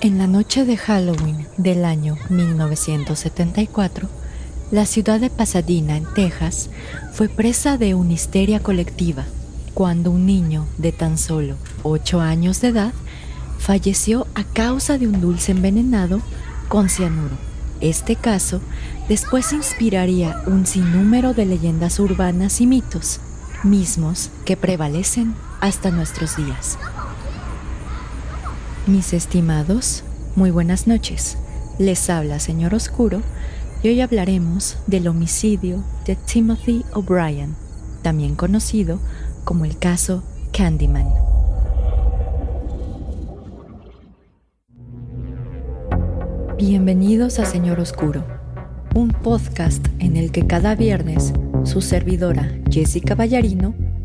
En la noche de Halloween del año 1974, la ciudad de Pasadena, en Texas, fue presa de una histeria colectiva cuando un niño de tan solo 8 años de edad falleció a causa de un dulce envenenado con cianuro. Este caso después inspiraría un sinnúmero de leyendas urbanas y mitos, mismos que prevalecen hasta nuestros días. Mis estimados, muy buenas noches. Les habla Señor Oscuro y hoy hablaremos del homicidio de Timothy O'Brien, también conocido como el caso Candyman. Bienvenidos a Señor Oscuro, un podcast en el que cada viernes su servidora Jessica Ballarino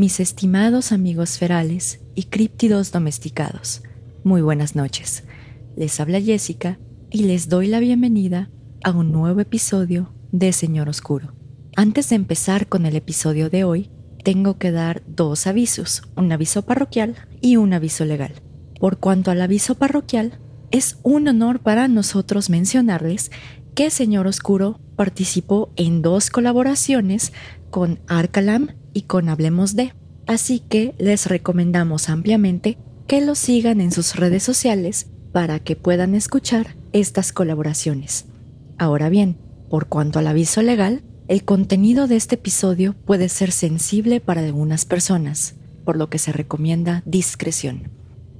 Mis estimados amigos ferales y críptidos domesticados, muy buenas noches. Les habla Jessica y les doy la bienvenida a un nuevo episodio de Señor Oscuro. Antes de empezar con el episodio de hoy, tengo que dar dos avisos, un aviso parroquial y un aviso legal. Por cuanto al aviso parroquial, es un honor para nosotros mencionarles que Señor Oscuro participó en dos colaboraciones con Arcalam y con Hablemos de. Así que les recomendamos ampliamente que lo sigan en sus redes sociales para que puedan escuchar estas colaboraciones. Ahora bien, por cuanto al aviso legal, el contenido de este episodio puede ser sensible para algunas personas, por lo que se recomienda discreción.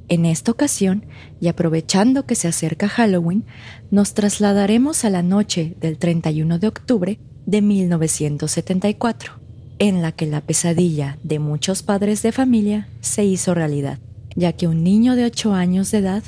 En esta ocasión, y aprovechando que se acerca Halloween, nos trasladaremos a la noche del 31 de octubre de 1974 en la que la pesadilla de muchos padres de familia se hizo realidad, ya que un niño de 8 años de edad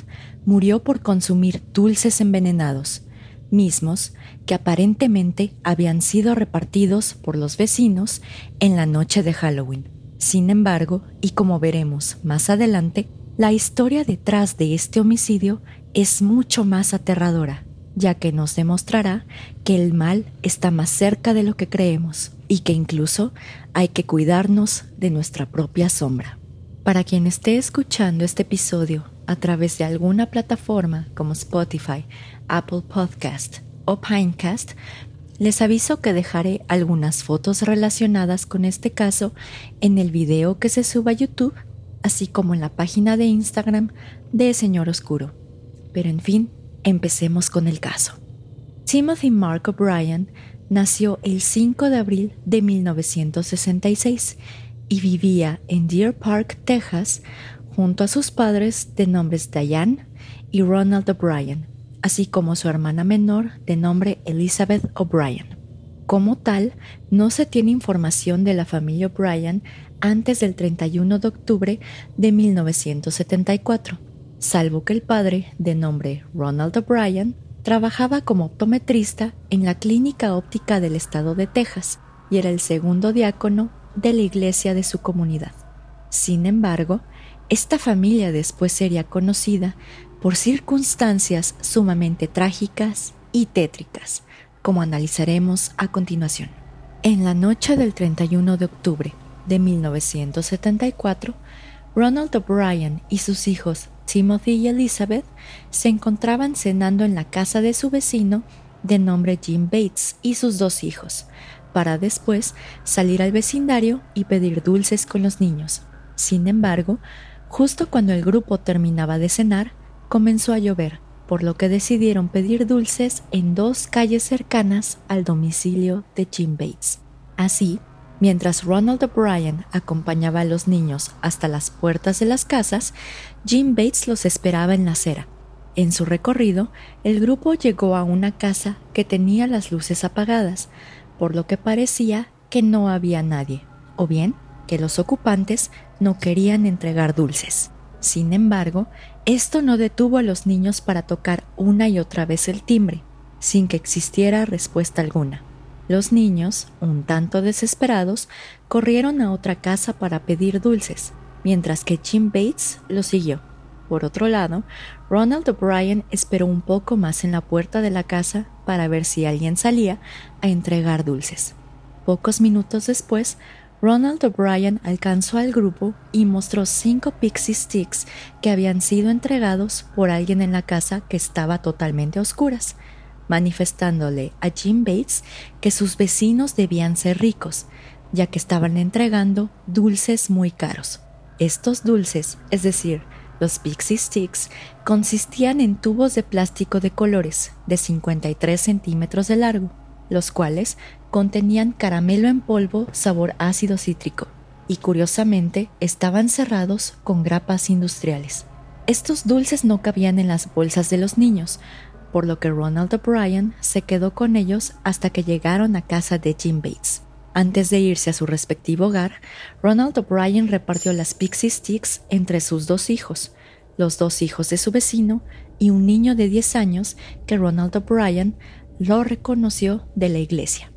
murió por consumir dulces envenenados, mismos que aparentemente habían sido repartidos por los vecinos en la noche de Halloween. Sin embargo, y como veremos más adelante, la historia detrás de este homicidio es mucho más aterradora, ya que nos demostrará que el mal está más cerca de lo que creemos y que incluso hay que cuidarnos de nuestra propia sombra. Para quien esté escuchando este episodio a través de alguna plataforma como Spotify, Apple Podcast o Pinecast, les aviso que dejaré algunas fotos relacionadas con este caso en el video que se suba a YouTube, así como en la página de Instagram de Señor Oscuro. Pero en fin, empecemos con el caso. Timothy Mark O'Brien nació el 5 de abril de 1966 y vivía en Deer Park, Texas, junto a sus padres de nombres Diane y Ronald O'Brien, así como su hermana menor de nombre Elizabeth O'Brien. Como tal, no se tiene información de la familia O'Brien antes del 31 de octubre de 1974, salvo que el padre, de nombre Ronald O'Brien, Trabajaba como optometrista en la Clínica Óptica del Estado de Texas y era el segundo diácono de la iglesia de su comunidad. Sin embargo, esta familia después sería conocida por circunstancias sumamente trágicas y tétricas, como analizaremos a continuación. En la noche del 31 de octubre de 1974, Ronald O'Brien y sus hijos Timothy y Elizabeth se encontraban cenando en la casa de su vecino de nombre Jim Bates y sus dos hijos, para después salir al vecindario y pedir dulces con los niños. Sin embargo, justo cuando el grupo terminaba de cenar, comenzó a llover, por lo que decidieron pedir dulces en dos calles cercanas al domicilio de Jim Bates. Así, Mientras Ronald O'Brien acompañaba a los niños hasta las puertas de las casas, Jim Bates los esperaba en la acera. En su recorrido, el grupo llegó a una casa que tenía las luces apagadas, por lo que parecía que no había nadie, o bien que los ocupantes no querían entregar dulces. Sin embargo, esto no detuvo a los niños para tocar una y otra vez el timbre, sin que existiera respuesta alguna. Los niños, un tanto desesperados, corrieron a otra casa para pedir dulces, mientras que Jim Bates lo siguió. Por otro lado, Ronald O'Brien esperó un poco más en la puerta de la casa para ver si alguien salía a entregar dulces. Pocos minutos después, Ronald O'Brien alcanzó al grupo y mostró cinco pixie sticks que habían sido entregados por alguien en la casa que estaba totalmente a oscuras, manifestándole a Jim Bates que sus vecinos debían ser ricos, ya que estaban entregando dulces muy caros. Estos dulces, es decir, los Pixie Sticks, consistían en tubos de plástico de colores de 53 centímetros de largo, los cuales contenían caramelo en polvo sabor ácido cítrico y curiosamente estaban cerrados con grapas industriales. Estos dulces no cabían en las bolsas de los niños, por lo que Ronald O'Brien se quedó con ellos hasta que llegaron a casa de Jim Bates. Antes de irse a su respectivo hogar, Ronald O'Brien repartió las Pixie Sticks entre sus dos hijos, los dos hijos de su vecino y un niño de 10 años que Ronald O'Brien lo reconoció de la iglesia.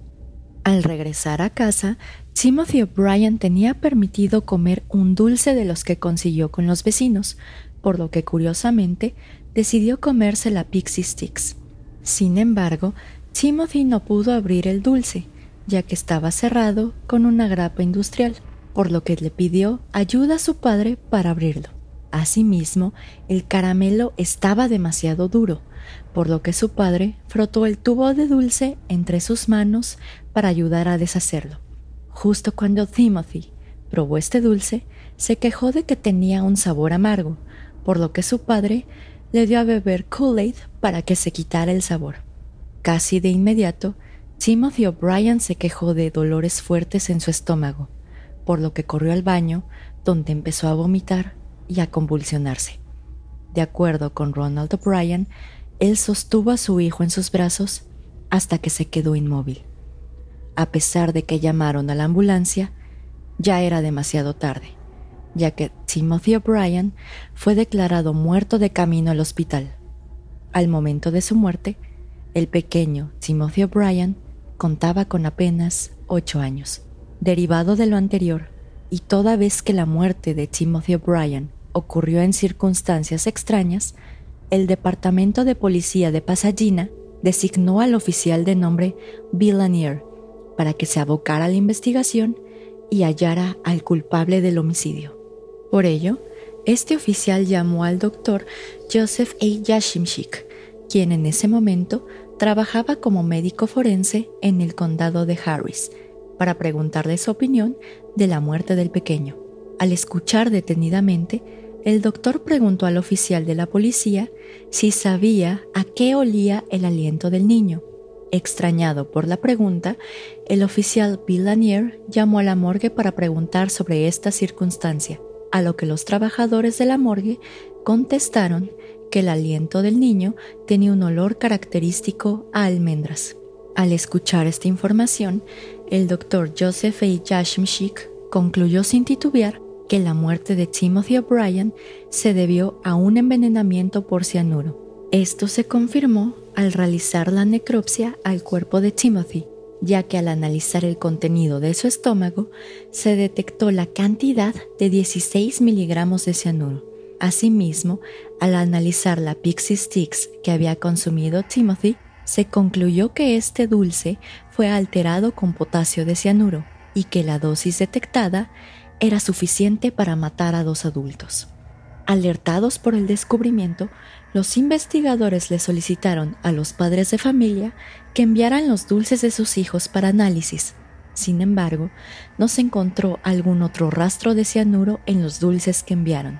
Al regresar a casa, Timothy O'Brien tenía permitido comer un dulce de los que consiguió con los vecinos, por lo que curiosamente decidió comerse la Pixie Sticks. Sin embargo, Timothy no pudo abrir el dulce, ya que estaba cerrado con una grapa industrial, por lo que le pidió ayuda a su padre para abrirlo. Asimismo, el caramelo estaba demasiado duro, por lo que su padre frotó el tubo de dulce entre sus manos para ayudar a deshacerlo. Justo cuando Timothy probó este dulce, se quejó de que tenía un sabor amargo, por lo que su padre le dio a beber Kool-Aid para que se quitara el sabor. Casi de inmediato, Timothy O'Brien se quejó de dolores fuertes en su estómago, por lo que corrió al baño, donde empezó a vomitar y a convulsionarse. De acuerdo con Ronald O'Brien, él sostuvo a su hijo en sus brazos hasta que se quedó inmóvil. A pesar de que llamaron a la ambulancia, ya era demasiado tarde, ya que Timothy O'Brien fue declarado muerto de camino al hospital. Al momento de su muerte, el pequeño Timothy O'Brien contaba con apenas ocho años. Derivado de lo anterior, y toda vez que la muerte de Timothy O'Brien ocurrió en circunstancias extrañas, el Departamento de Policía de Pasadena designó al oficial de nombre Bill Lanier para que se abocara a la investigación y hallara al culpable del homicidio. Por ello, este oficial llamó al doctor Joseph A. Yashimshik, quien en ese momento trabajaba como médico forense en el condado de Harris, para preguntarle su opinión de la muerte del pequeño. Al escuchar detenidamente, el doctor preguntó al oficial de la policía si sabía a qué olía el aliento del niño. Extrañado por la pregunta, el oficial Bill Lanier llamó a la morgue para preguntar sobre esta circunstancia, a lo que los trabajadores de la morgue contestaron que el aliento del niño tenía un olor característico a almendras. Al escuchar esta información, el doctor Joseph A. Yashimshik concluyó sin titubear que la muerte de Timothy O'Brien se debió a un envenenamiento por cianuro. Esto se confirmó al realizar la necropsia al cuerpo de Timothy, ya que al analizar el contenido de su estómago se detectó la cantidad de 16 miligramos de cianuro. Asimismo, al analizar la Pixie Sticks que había consumido Timothy, se concluyó que este dulce fue alterado con potasio de cianuro y que la dosis detectada era suficiente para matar a dos adultos. Alertados por el descubrimiento, los investigadores le solicitaron a los padres de familia que enviaran los dulces de sus hijos para análisis. Sin embargo, no se encontró algún otro rastro de cianuro en los dulces que enviaron.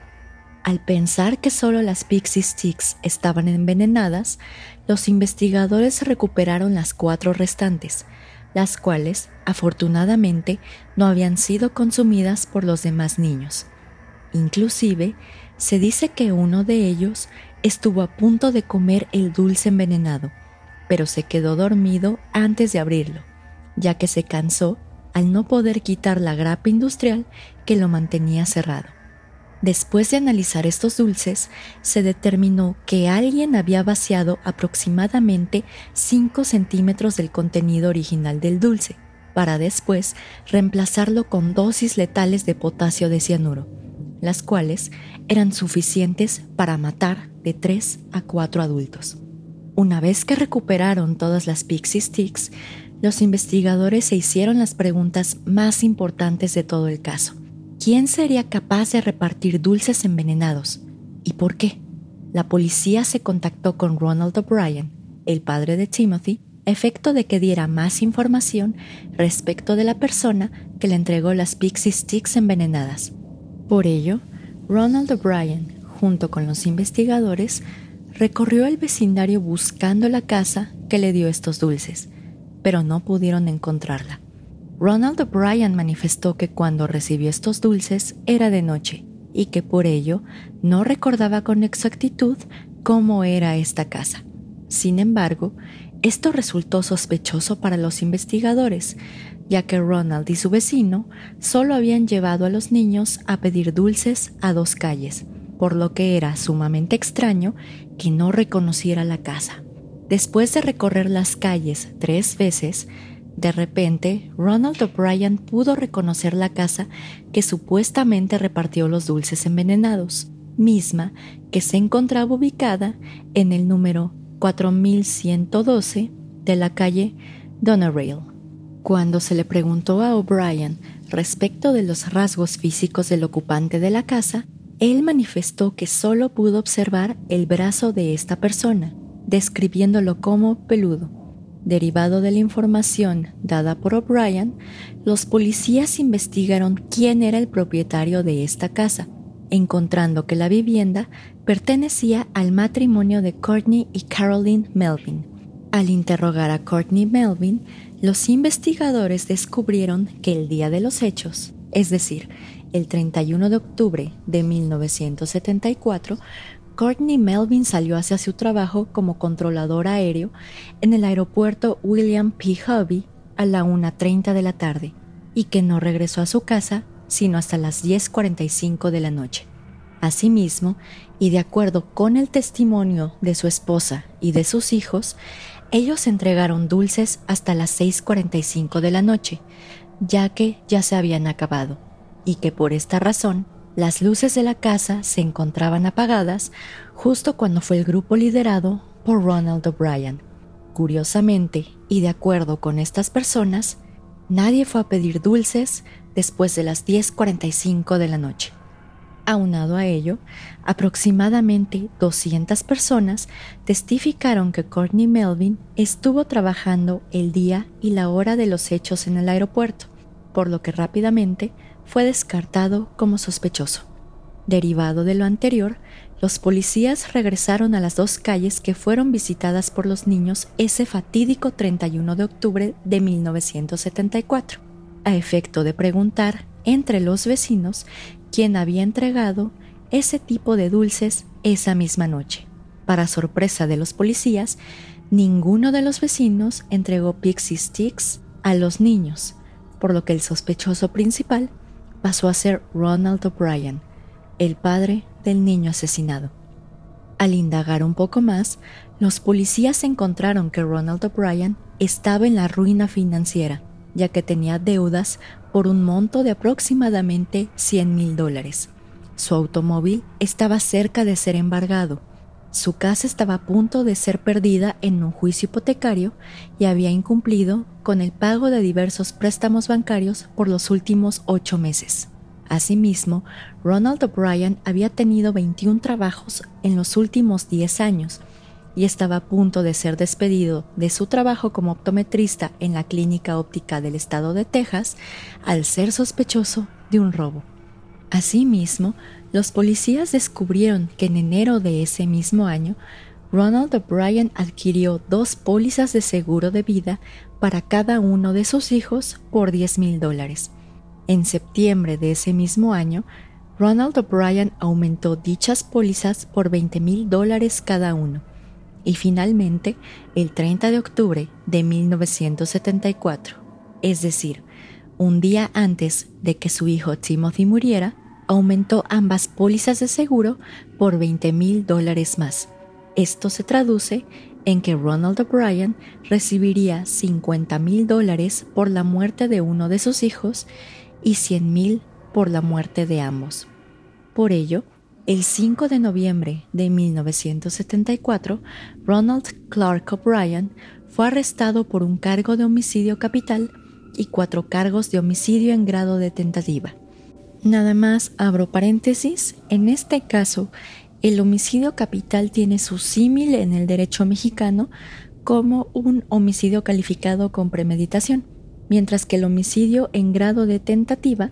Al pensar que solo las Pixie Sticks estaban envenenadas, los investigadores recuperaron las cuatro restantes, las cuales, afortunadamente, no habían sido consumidas por los demás niños. Inclusive, se dice que uno de ellos estuvo a punto de comer el dulce envenenado, pero se quedó dormido antes de abrirlo, ya que se cansó al no poder quitar la grapa industrial que lo mantenía cerrado. Después de analizar estos dulces, se determinó que alguien había vaciado aproximadamente 5 centímetros del contenido original del dulce, para después reemplazarlo con dosis letales de potasio de cianuro, las cuales eran suficientes para matar de 3 a 4 adultos. Una vez que recuperaron todas las Pixie Sticks, los investigadores se hicieron las preguntas más importantes de todo el caso. ¿Quién sería capaz de repartir dulces envenenados? ¿Y por qué? La policía se contactó con Ronald O'Brien, el padre de Timothy, efecto de que diera más información respecto de la persona que le entregó las Pixie Sticks envenenadas. Por ello, Ronald O'Brien, junto con los investigadores, recorrió el vecindario buscando la casa que le dio estos dulces, pero no pudieron encontrarla. Ronald O'Brien manifestó que cuando recibió estos dulces era de noche y que por ello no recordaba con exactitud cómo era esta casa. Sin embargo, esto resultó sospechoso para los investigadores, ya que Ronald y su vecino solo habían llevado a los niños a pedir dulces a dos calles, por lo que era sumamente extraño que no reconociera la casa. Después de recorrer las calles tres veces, de repente Ronald O'Brien pudo reconocer la casa que supuestamente repartió los dulces envenenados, misma que se encontraba ubicada en el número 4112 de la calle Donerail. Cuando se le preguntó a O'Brien respecto de los rasgos físicos del ocupante de la casa, él manifestó que solo pudo observar el brazo de esta persona, describiéndolo como peludo. Derivado de la información dada por O'Brien, los policías investigaron quién era el propietario de esta casa, encontrando que la vivienda pertenecía al matrimonio de Courtney y Caroline Melvin. Al interrogar a Courtney Melvin, los investigadores descubrieron que el día de los hechos, es decir, el 31 de octubre de 1974, Courtney Melvin salió hacia su trabajo como controlador aéreo en el aeropuerto William P. Hobby a la 1.30 de la tarde y que no regresó a su casa sino hasta las 10.45 de la noche. Asimismo, y de acuerdo con el testimonio de su esposa y de sus hijos, ellos entregaron dulces hasta las 6.45 de la noche, ya que ya se habían acabado y que por esta razón las luces de la casa se encontraban apagadas justo cuando fue el grupo liderado por Ronald O'Brien. Curiosamente, y de acuerdo con estas personas, nadie fue a pedir dulces después de las 10.45 de la noche. Aunado a ello, aproximadamente 200 personas testificaron que Courtney Melvin estuvo trabajando el día y la hora de los hechos en el aeropuerto, por lo que rápidamente fue descartado como sospechoso. Derivado de lo anterior, los policías regresaron a las dos calles que fueron visitadas por los niños ese fatídico 31 de octubre de 1974, a efecto de preguntar entre los vecinos quién había entregado ese tipo de dulces esa misma noche. Para sorpresa de los policías, ninguno de los vecinos entregó Pixie Sticks a los niños, por lo que el sospechoso principal pasó a ser Ronald O'Brien, el padre del niño asesinado. Al indagar un poco más, los policías encontraron que Ronald O'Brien estaba en la ruina financiera, ya que tenía deudas por un monto de aproximadamente 100 mil dólares. Su automóvil estaba cerca de ser embargado su casa estaba a punto de ser perdida en un juicio hipotecario y había incumplido con el pago de diversos préstamos bancarios por los últimos ocho meses. Asimismo, Ronald O'Brien había tenido 21 trabajos en los últimos 10 años y estaba a punto de ser despedido de su trabajo como optometrista en la clínica óptica del estado de Texas al ser sospechoso de un robo. Asimismo, los policías descubrieron que en enero de ese mismo año, Ronald O'Brien adquirió dos pólizas de seguro de vida para cada uno de sus hijos por 10 mil dólares. En septiembre de ese mismo año, Ronald O'Brien aumentó dichas pólizas por 20 mil dólares cada uno. Y finalmente, el 30 de octubre de 1974, es decir, un día antes de que su hijo Timothy muriera, aumentó ambas pólizas de seguro por 20 mil dólares más. Esto se traduce en que Ronald O'Brien recibiría 50 mil dólares por la muerte de uno de sus hijos y 100 mil por la muerte de ambos. Por ello, el 5 de noviembre de 1974, Ronald Clark O'Brien fue arrestado por un cargo de homicidio capital y cuatro cargos de homicidio en grado de tentativa. Nada más abro paréntesis, en este caso, el homicidio capital tiene su símil en el derecho mexicano como un homicidio calificado con premeditación, mientras que el homicidio en grado de tentativa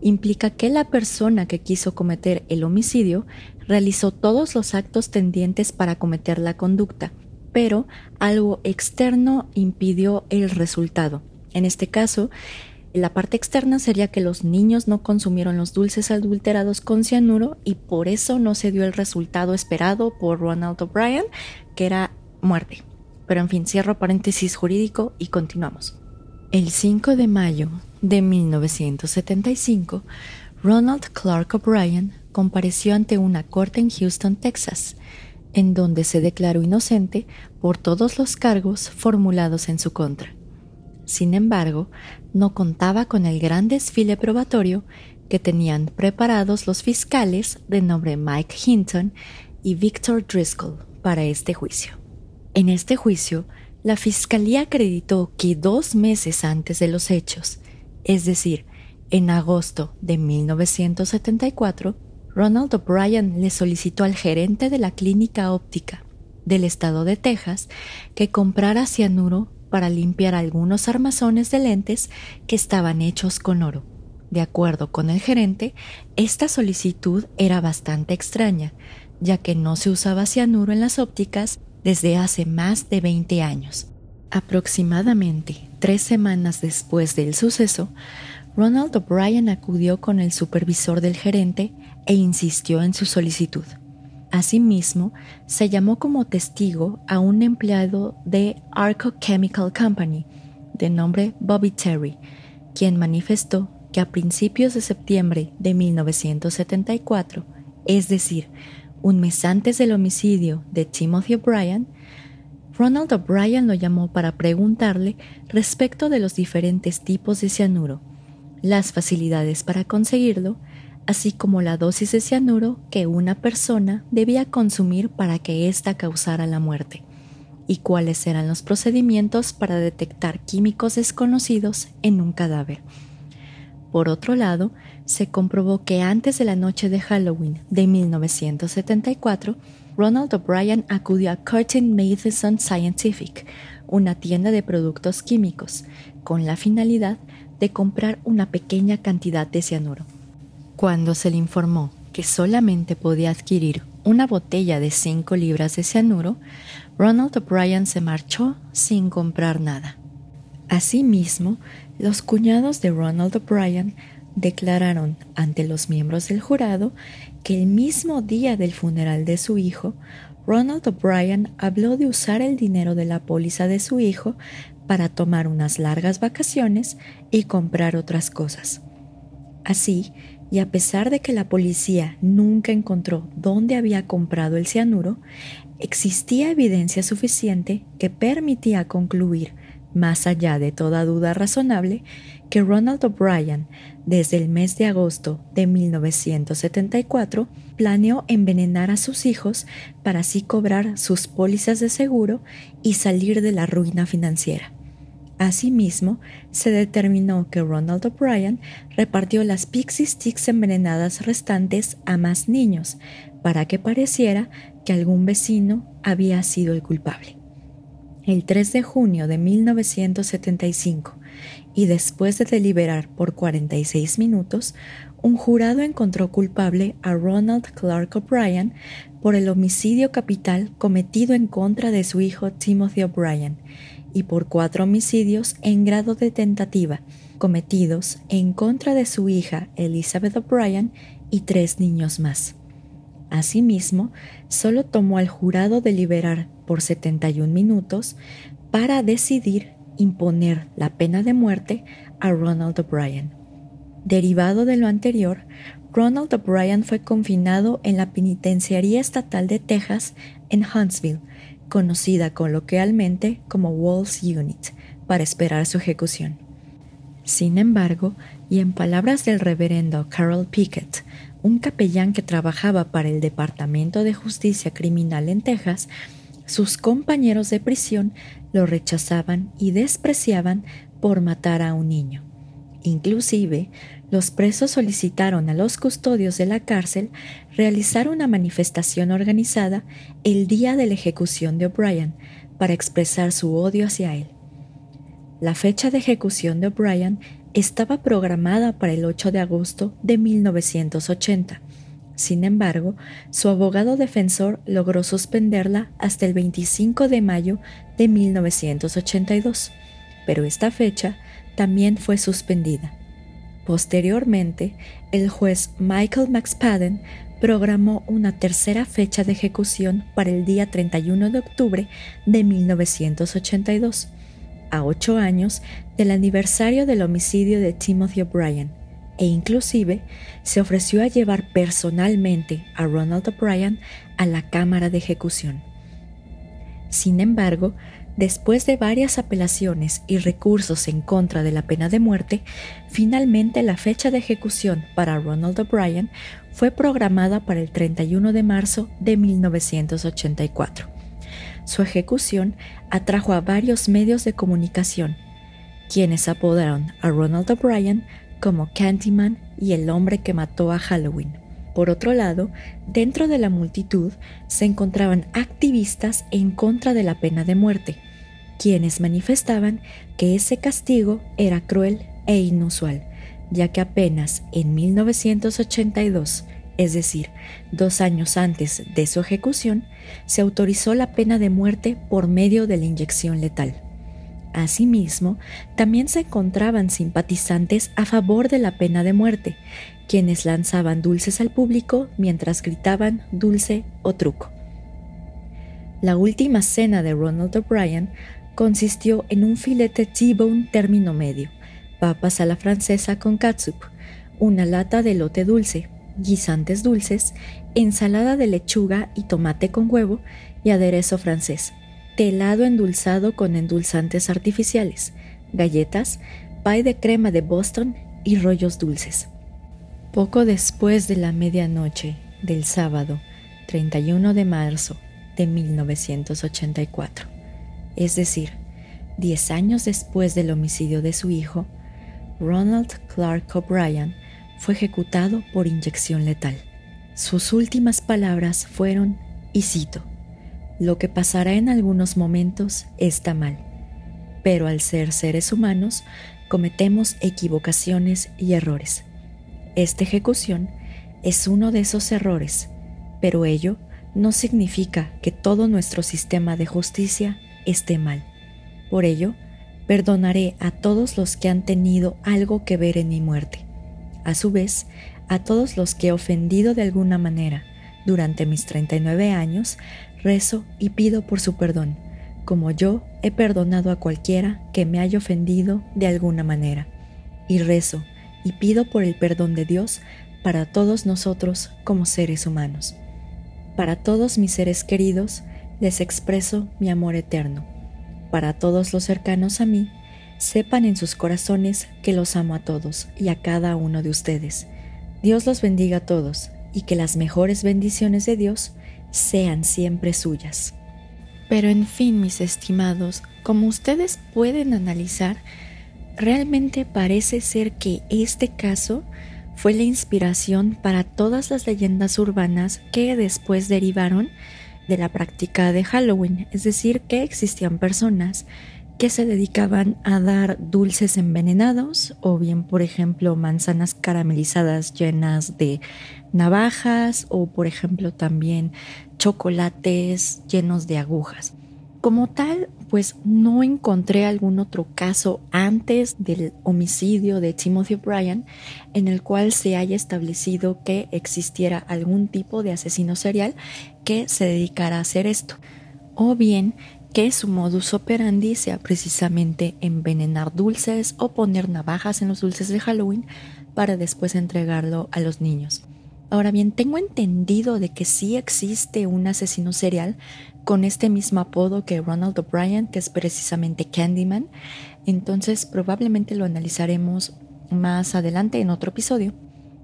implica que la persona que quiso cometer el homicidio realizó todos los actos tendientes para cometer la conducta, pero algo externo impidió el resultado. En este caso, la parte externa sería que los niños no consumieron los dulces adulterados con cianuro y por eso no se dio el resultado esperado por Ronald O'Brien, que era muerte. Pero en fin, cierro paréntesis jurídico y continuamos. El 5 de mayo de 1975, Ronald Clark O'Brien compareció ante una corte en Houston, Texas, en donde se declaró inocente por todos los cargos formulados en su contra. Sin embargo, no contaba con el gran desfile probatorio que tenían preparados los fiscales de nombre Mike Hinton y Victor Driscoll para este juicio. En este juicio, la Fiscalía acreditó que dos meses antes de los hechos, es decir, en agosto de 1974, Ronald O'Brien le solicitó al gerente de la clínica óptica del estado de Texas que comprara cianuro para limpiar algunos armazones de lentes que estaban hechos con oro. De acuerdo con el gerente, esta solicitud era bastante extraña, ya que no se usaba cianuro en las ópticas desde hace más de 20 años. Aproximadamente tres semanas después del suceso, Ronald O'Brien acudió con el supervisor del gerente e insistió en su solicitud. Asimismo, se llamó como testigo a un empleado de Arco Chemical Company, de nombre Bobby Terry, quien manifestó que a principios de septiembre de 1974, es decir, un mes antes del homicidio de Timothy O'Brien, Ronald O'Brien lo llamó para preguntarle respecto de los diferentes tipos de cianuro, las facilidades para conseguirlo, así como la dosis de cianuro que una persona debía consumir para que ésta causara la muerte, y cuáles eran los procedimientos para detectar químicos desconocidos en un cadáver. Por otro lado, se comprobó que antes de la noche de Halloween de 1974, Ronald O'Brien acudió a Curtin Matheson Scientific, una tienda de productos químicos, con la finalidad de comprar una pequeña cantidad de cianuro. Cuando se le informó que solamente podía adquirir una botella de 5 libras de cianuro, Ronald O'Brien se marchó sin comprar nada. Asimismo, los cuñados de Ronald O'Brien declararon ante los miembros del jurado que el mismo día del funeral de su hijo, Ronald O'Brien habló de usar el dinero de la póliza de su hijo para tomar unas largas vacaciones y comprar otras cosas. Así, y a pesar de que la policía nunca encontró dónde había comprado el cianuro, existía evidencia suficiente que permitía concluir, más allá de toda duda razonable, que Ronald O'Brien, desde el mes de agosto de 1974, planeó envenenar a sus hijos para así cobrar sus pólizas de seguro y salir de la ruina financiera. Asimismo, se determinó que Ronald O'Brien repartió las Pixie Sticks envenenadas restantes a más niños para que pareciera que algún vecino había sido el culpable. El 3 de junio de 1975, y después de deliberar por 46 minutos, un jurado encontró culpable a Ronald Clark O'Brien por el homicidio capital cometido en contra de su hijo Timothy O'Brien y por cuatro homicidios en grado de tentativa cometidos en contra de su hija Elizabeth O'Brien y tres niños más. Asimismo, solo tomó al jurado deliberar por 71 minutos para decidir imponer la pena de muerte a Ronald O'Brien. Derivado de lo anterior, Ronald O'Brien fue confinado en la Penitenciaría Estatal de Texas en Huntsville, conocida coloquialmente como Walls Unit, para esperar su ejecución. Sin embargo, y en palabras del reverendo Carol Pickett, un capellán que trabajaba para el Departamento de Justicia Criminal en Texas, sus compañeros de prisión lo rechazaban y despreciaban por matar a un niño. Inclusive, los presos solicitaron a los custodios de la cárcel realizar una manifestación organizada el día de la ejecución de O'Brien para expresar su odio hacia él. La fecha de ejecución de O'Brien estaba programada para el 8 de agosto de 1980. Sin embargo, su abogado defensor logró suspenderla hasta el 25 de mayo de 1982, pero esta fecha también fue suspendida. Posteriormente, el juez Michael McSpadden programó una tercera fecha de ejecución para el día 31 de octubre de 1982, a ocho años del aniversario del homicidio de Timothy O'Brien, e inclusive se ofreció a llevar personalmente a Ronald O'Brien a la cámara de ejecución. Sin embargo, Después de varias apelaciones y recursos en contra de la pena de muerte, finalmente la fecha de ejecución para Ronald O'Brien fue programada para el 31 de marzo de 1984. Su ejecución atrajo a varios medios de comunicación, quienes apodaron a Ronald O'Brien como Candyman y el hombre que mató a Halloween. Por otro lado, dentro de la multitud se encontraban activistas en contra de la pena de muerte, quienes manifestaban que ese castigo era cruel e inusual, ya que apenas en 1982, es decir, dos años antes de su ejecución, se autorizó la pena de muerte por medio de la inyección letal. Asimismo, también se encontraban simpatizantes a favor de la pena de muerte, quienes lanzaban dulces al público mientras gritaban dulce o truco. La última cena de Ronald O'Brien consistió en un filete T-bone término medio, papas a la francesa con catsup, una lata de lote dulce, guisantes dulces, ensalada de lechuga y tomate con huevo y aderezo francés, telado endulzado con endulzantes artificiales, galletas, pie de crema de Boston y rollos dulces. Poco después de la medianoche del sábado 31 de marzo de 1984, es decir, diez años después del homicidio de su hijo, Ronald Clark O'Brien fue ejecutado por inyección letal. Sus últimas palabras fueron, y cito, lo que pasará en algunos momentos está mal, pero al ser seres humanos cometemos equivocaciones y errores. Esta ejecución es uno de esos errores, pero ello no significa que todo nuestro sistema de justicia esté mal. Por ello, perdonaré a todos los que han tenido algo que ver en mi muerte. A su vez, a todos los que he ofendido de alguna manera durante mis 39 años, rezo y pido por su perdón, como yo he perdonado a cualquiera que me haya ofendido de alguna manera. Y rezo y pido por el perdón de Dios para todos nosotros como seres humanos. Para todos mis seres queridos, les expreso mi amor eterno. Para todos los cercanos a mí, sepan en sus corazones que los amo a todos y a cada uno de ustedes. Dios los bendiga a todos y que las mejores bendiciones de Dios sean siempre suyas. Pero en fin, mis estimados, como ustedes pueden analizar, realmente parece ser que este caso fue la inspiración para todas las leyendas urbanas que después derivaron de la práctica de Halloween, es decir, que existían personas que se dedicaban a dar dulces envenenados o bien, por ejemplo, manzanas caramelizadas llenas de navajas o, por ejemplo, también chocolates llenos de agujas. Como tal, pues no encontré algún otro caso antes del homicidio de Timothy O'Brien en el cual se haya establecido que existiera algún tipo de asesino serial que se dedicara a hacer esto. O bien que su modus operandi sea precisamente envenenar dulces o poner navajas en los dulces de Halloween para después entregarlo a los niños. Ahora bien, tengo entendido de que sí existe un asesino serial con este mismo apodo que Ronald O'Brien, que es precisamente Candyman. Entonces probablemente lo analizaremos más adelante en otro episodio.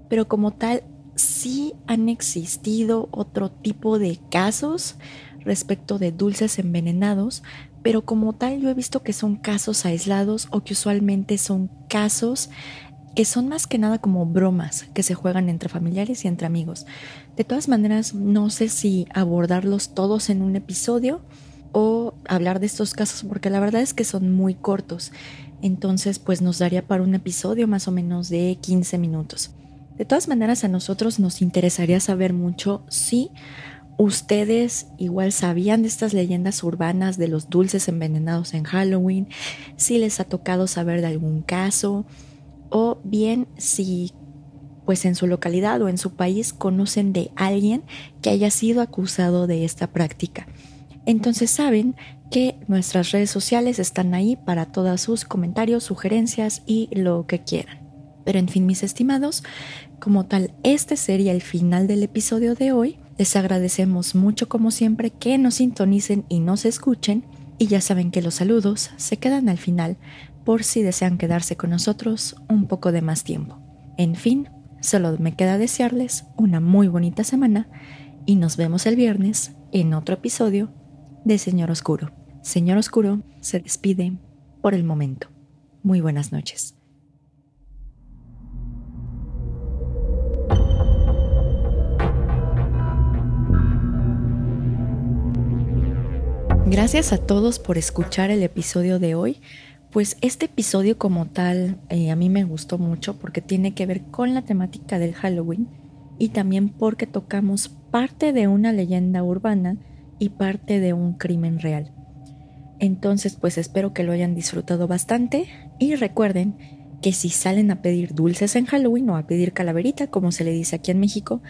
Pero como tal, sí han existido otro tipo de casos respecto de dulces envenenados, pero como tal yo he visto que son casos aislados o que usualmente son casos que son más que nada como bromas que se juegan entre familiares y entre amigos. De todas maneras, no sé si abordarlos todos en un episodio o hablar de estos casos porque la verdad es que son muy cortos. Entonces, pues nos daría para un episodio más o menos de 15 minutos. De todas maneras, a nosotros nos interesaría saber mucho si ustedes igual sabían de estas leyendas urbanas de los dulces envenenados en Halloween, si les ha tocado saber de algún caso, o bien si pues en su localidad o en su país conocen de alguien que haya sido acusado de esta práctica. Entonces saben que nuestras redes sociales están ahí para todos sus comentarios, sugerencias y lo que quieran. Pero en fin, mis estimados, como tal, este sería el final del episodio de hoy. Les agradecemos mucho como siempre que nos sintonicen y nos escuchen. Y ya saben que los saludos se quedan al final por si desean quedarse con nosotros un poco de más tiempo. En fin, solo me queda desearles una muy bonita semana y nos vemos el viernes en otro episodio de Señor Oscuro. Señor Oscuro se despide por el momento. Muy buenas noches. Gracias a todos por escuchar el episodio de hoy. Pues este episodio como tal eh, a mí me gustó mucho porque tiene que ver con la temática del Halloween y también porque tocamos parte de una leyenda urbana y parte de un crimen real. Entonces pues espero que lo hayan disfrutado bastante y recuerden que si salen a pedir dulces en Halloween o a pedir calaverita como se le dice aquí en México,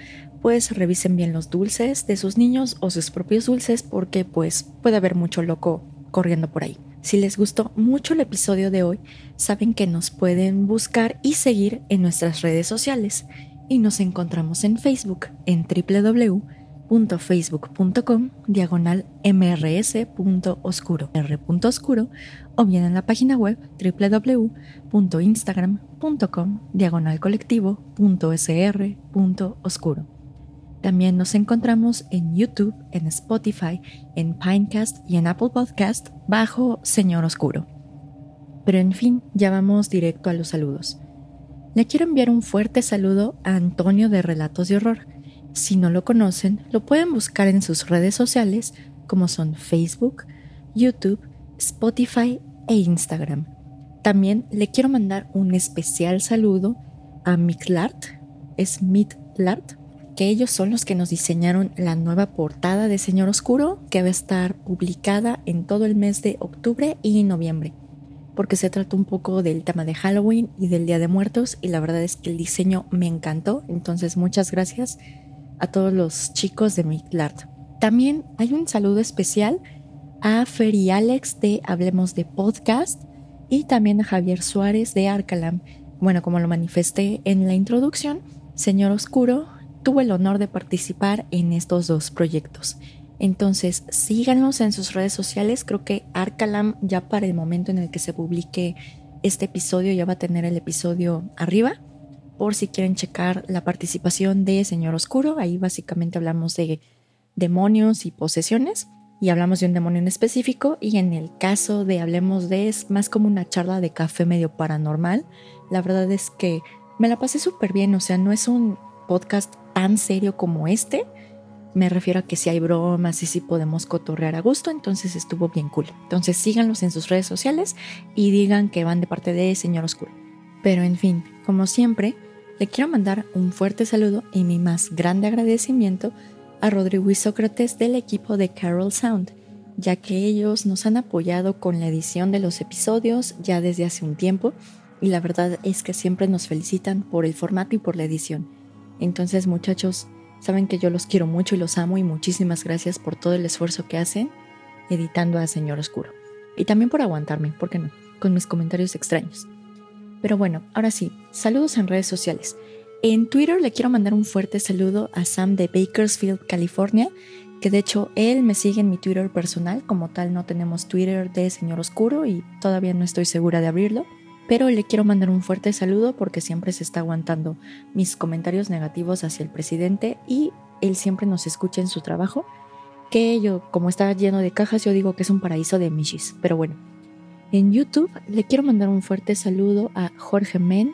pues revisen bien los dulces de sus niños o sus propios dulces porque pues puede haber mucho loco corriendo por ahí. Si les gustó mucho el episodio de hoy, saben que nos pueden buscar y seguir en nuestras redes sociales y nos encontramos en Facebook en www.facebook.com diagonal mrs.oscuro r.oscuro o bien en la página web www.instagram.com diagonal colectivo.sr.oscuro. También nos encontramos en YouTube, en Spotify, en Pinecast y en Apple Podcast bajo Señor Oscuro. Pero en fin, ya vamos directo a los saludos. Le quiero enviar un fuerte saludo a Antonio de Relatos de Horror. Si no lo conocen, lo pueden buscar en sus redes sociales como son Facebook, YouTube, Spotify e Instagram. También le quiero mandar un especial saludo a Miklart, es Miklart, que ellos son los que nos diseñaron la nueva portada de Señor Oscuro, que va a estar publicada en todo el mes de octubre y noviembre, porque se trata un poco del tema de Halloween y del Día de Muertos, y la verdad es que el diseño me encantó, entonces muchas gracias a todos los chicos de Midlard. También hay un saludo especial a Fer y Alex de Hablemos de Podcast y también a Javier Suárez de Arcalam. Bueno, como lo manifesté en la introducción, Señor Oscuro tuve el honor de participar en estos dos proyectos. Entonces, síganos en sus redes sociales. Creo que Arcalam ya para el momento en el que se publique este episodio ya va a tener el episodio arriba. Por si quieren checar la participación de Señor Oscuro. Ahí básicamente hablamos de demonios y posesiones. Y hablamos de un demonio en específico. Y en el caso de Hablemos de es más como una charla de café medio paranormal. La verdad es que me la pasé súper bien. O sea, no es un podcast tan serio como este. Me refiero a que si hay bromas y si podemos cotorrear a gusto, entonces estuvo bien cool. Entonces síganlos en sus redes sociales y digan que van de parte de Señor Oscuro. Pero en fin, como siempre, le quiero mandar un fuerte saludo y mi más grande agradecimiento a Rodrigo y Sócrates del equipo de Carol Sound, ya que ellos nos han apoyado con la edición de los episodios ya desde hace un tiempo y la verdad es que siempre nos felicitan por el formato y por la edición. Entonces muchachos, saben que yo los quiero mucho y los amo y muchísimas gracias por todo el esfuerzo que hacen editando a Señor Oscuro. Y también por aguantarme, ¿por qué no? Con mis comentarios extraños. Pero bueno, ahora sí, saludos en redes sociales. En Twitter le quiero mandar un fuerte saludo a Sam de Bakersfield, California, que de hecho él me sigue en mi Twitter personal, como tal no tenemos Twitter de Señor Oscuro y todavía no estoy segura de abrirlo, pero le quiero mandar un fuerte saludo porque siempre se está aguantando mis comentarios negativos hacia el presidente y él siempre nos escucha en su trabajo, que yo, como está lleno de cajas, yo digo que es un paraíso de michis, pero bueno. En YouTube le quiero mandar un fuerte saludo a Jorge Men,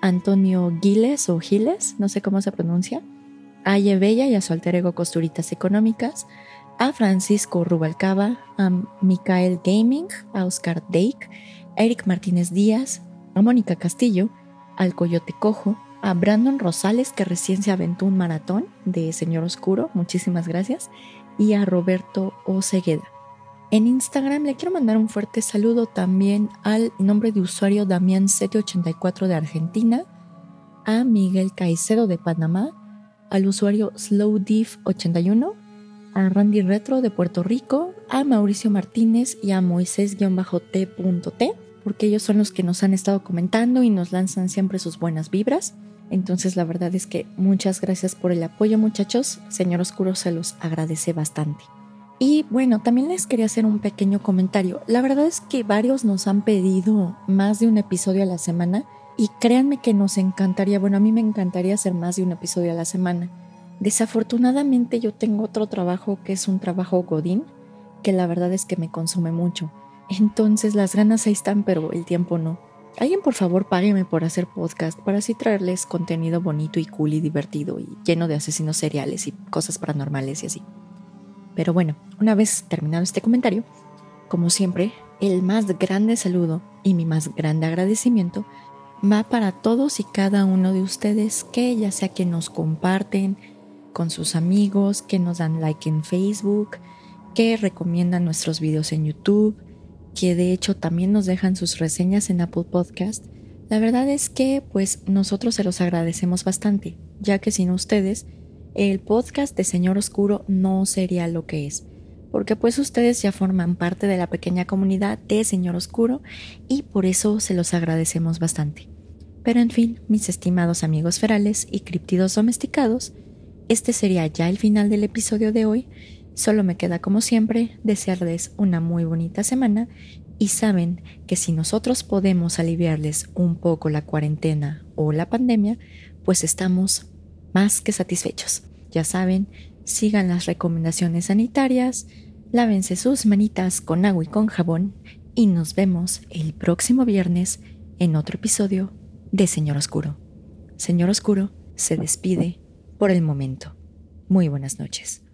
Antonio Giles o Giles, no sé cómo se pronuncia, a Bella y a su alter ego Costuritas Económicas, a Francisco Rubalcaba, a Micael Gaming, a Oscar Dake, Eric Martínez Díaz, a Mónica Castillo, al Coyote Cojo, a Brandon Rosales, que recién se aventó un maratón de Señor Oscuro, muchísimas gracias, y a Roberto Ocegueda. En Instagram le quiero mandar un fuerte saludo también al nombre de usuario Damián784 de Argentina, a Miguel Caicedo de Panamá, al usuario SlowDiff81, a Randy Retro de Puerto Rico, a Mauricio Martínez y a Moisés-T.T, porque ellos son los que nos han estado comentando y nos lanzan siempre sus buenas vibras. Entonces la verdad es que muchas gracias por el apoyo muchachos, señor Oscuro se los agradece bastante. Y bueno, también les quería hacer un pequeño comentario. La verdad es que varios nos han pedido más de un episodio a la semana y créanme que nos encantaría, bueno, a mí me encantaría hacer más de un episodio a la semana. Desafortunadamente yo tengo otro trabajo que es un trabajo godín, que la verdad es que me consume mucho. Entonces las ganas ahí están, pero el tiempo no. Alguien por favor págueme por hacer podcast para así traerles contenido bonito y cool y divertido y lleno de asesinos seriales y cosas paranormales y así. Pero bueno, una vez terminado este comentario, como siempre, el más grande saludo y mi más grande agradecimiento va para todos y cada uno de ustedes que ya sea que nos comparten con sus amigos, que nos dan like en Facebook, que recomiendan nuestros videos en YouTube, que de hecho también nos dejan sus reseñas en Apple Podcast. La verdad es que pues nosotros se los agradecemos bastante, ya que sin ustedes el podcast de Señor Oscuro no sería lo que es porque pues ustedes ya forman parte de la pequeña comunidad de Señor Oscuro y por eso se los agradecemos bastante. Pero en fin, mis estimados amigos ferales y criptidos domesticados, este sería ya el final del episodio de hoy. Solo me queda como siempre desearles una muy bonita semana y saben que si nosotros podemos aliviarles un poco la cuarentena o la pandemia, pues estamos más que satisfechos. Ya saben, sigan las recomendaciones sanitarias, lávense sus manitas con agua y con jabón y nos vemos el próximo viernes en otro episodio de Señor Oscuro. Señor Oscuro se despide por el momento. Muy buenas noches.